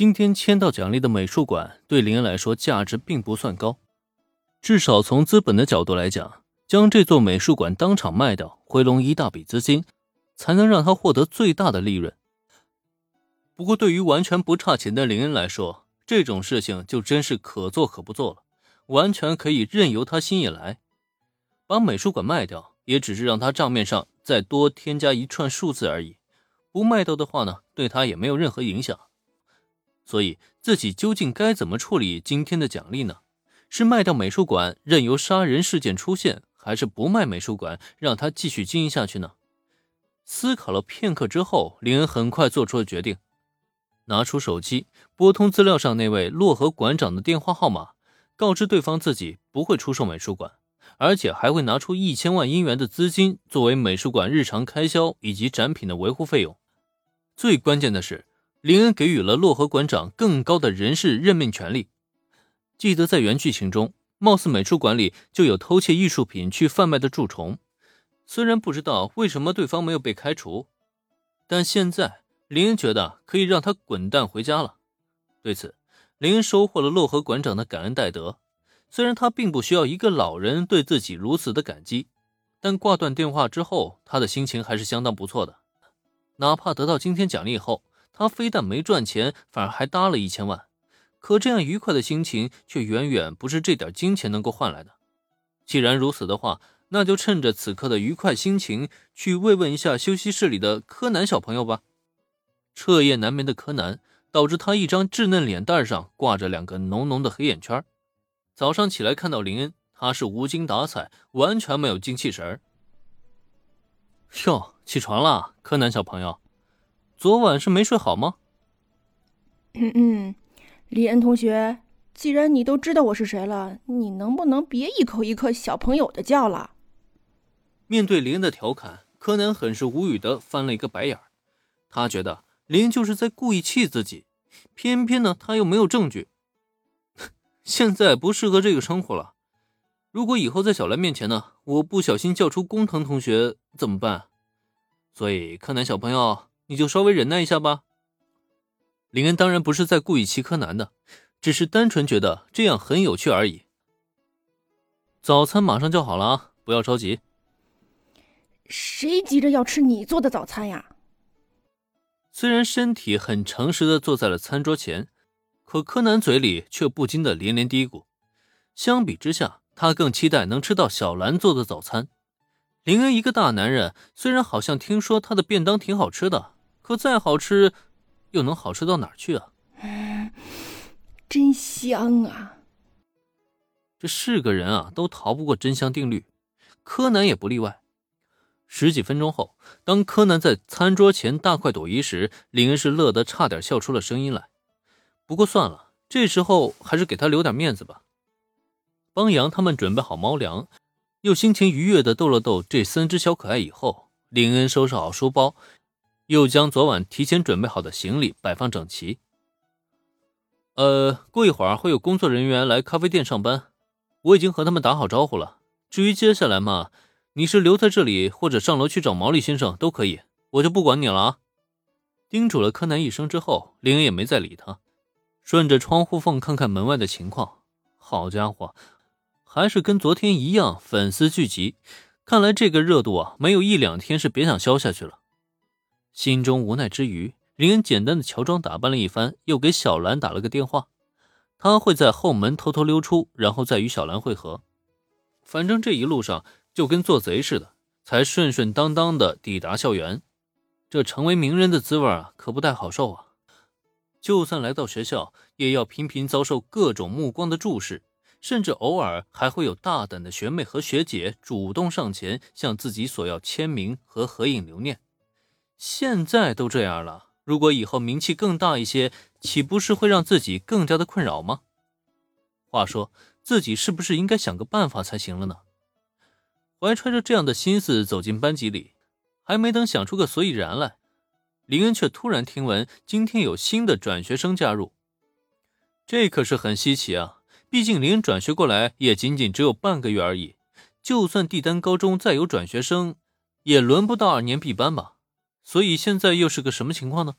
今天签到奖励的美术馆对林恩来说价值并不算高，至少从资本的角度来讲，将这座美术馆当场卖掉，回笼一大笔资金，才能让他获得最大的利润。不过，对于完全不差钱的林恩来说，这种事情就真是可做可不做了，完全可以任由他心意来。把美术馆卖掉，也只是让他账面上再多添加一串数字而已；不卖掉的话呢，对他也没有任何影响。所以，自己究竟该怎么处理今天的奖励呢？是卖掉美术馆，任由杀人事件出现，还是不卖美术馆，让他继续经营下去呢？思考了片刻之后，林恩很快做出了决定，拿出手机拨通资料上那位洛河馆长的电话号码，告知对方自己不会出售美术馆，而且还会拿出一千万英元的资金作为美术馆日常开销以及展品的维护费用。最关键的是。林恩给予了洛河馆长更高的人事任命权利。记得在原剧情中，貌似美术馆里就有偷窃艺术品去贩卖的蛀虫。虽然不知道为什么对方没有被开除，但现在林恩觉得可以让他滚蛋回家了。对此，林恩收获了洛河馆长的感恩戴德。虽然他并不需要一个老人对自己如此的感激，但挂断电话之后，他的心情还是相当不错的。哪怕得到今天奖励后，他非但没赚钱，反而还搭了一千万，可这样愉快的心情却远远不是这点金钱能够换来的。既然如此的话，那就趁着此刻的愉快心情，去慰问一下休息室里的柯南小朋友吧。彻夜难眠的柯南，导致他一张稚嫩脸蛋上挂着两个浓浓的黑眼圈。早上起来看到林恩，他是无精打采，完全没有精气神儿。哟，起床了，柯南小朋友。昨晚是没睡好吗？嗯嗯，李恩同学，既然你都知道我是谁了，你能不能别一口一个小朋友的叫了？面对林恩的调侃，柯南很是无语的翻了一个白眼儿。他觉得林恩就是在故意气自己，偏偏呢他又没有证据。现在不适合这个称呼了。如果以后在小兰面前呢，我不小心叫出工藤同学怎么办？所以柯南小朋友。你就稍微忍耐一下吧。林恩当然不是在故意欺柯南的，只是单纯觉得这样很有趣而已。早餐马上就好了啊，不要着急。谁急着要吃你做的早餐呀？虽然身体很诚实的坐在了餐桌前，可柯南嘴里却不禁的连连嘀咕。相比之下，他更期待能吃到小兰做的早餐。林恩一个大男人，虽然好像听说他的便当挺好吃的。可再好吃，又能好吃到哪儿去啊？真香啊！这是个人啊，都逃不过真香定律，柯南也不例外。十几分钟后，当柯南在餐桌前大快朵颐时，林恩是乐得差点笑出了声音来。不过算了，这时候还是给他留点面子吧。帮羊他们准备好猫粮，又心情愉悦地逗了逗这三只小可爱以后，林恩收拾好书包。又将昨晚提前准备好的行李摆放整齐。呃，过一会儿会有工作人员来咖啡店上班，我已经和他们打好招呼了。至于接下来嘛，你是留在这里，或者上楼去找毛利先生都可以，我就不管你了啊。叮嘱了柯南一声之后，林也没再理他，顺着窗户缝看看门外的情况。好家伙，还是跟昨天一样，粉丝聚集。看来这个热度啊，没有一两天是别想消下去了。心中无奈之余，林恩简单的乔装打扮了一番，又给小兰打了个电话。他会在后门偷偷溜出，然后再与小兰会合。反正这一路上就跟做贼似的，才顺顺当当的抵达校园。这成为名人的滋味啊，可不太好受啊！就算来到学校，也要频频遭受各种目光的注视，甚至偶尔还会有大胆的学妹和学姐主动上前向自己索要签名和合影留念。现在都这样了，如果以后名气更大一些，岂不是会让自己更加的困扰吗？话说，自己是不是应该想个办法才行了呢？怀揣着这样的心思走进班级里，还没等想出个所以然来，林恩却突然听闻今天有新的转学生加入，这可是很稀奇啊！毕竟林恩转学过来也仅仅只有半个月而已，就算帝丹高中再有转学生，也轮不到二年 B 班吧？所以现在又是个什么情况呢？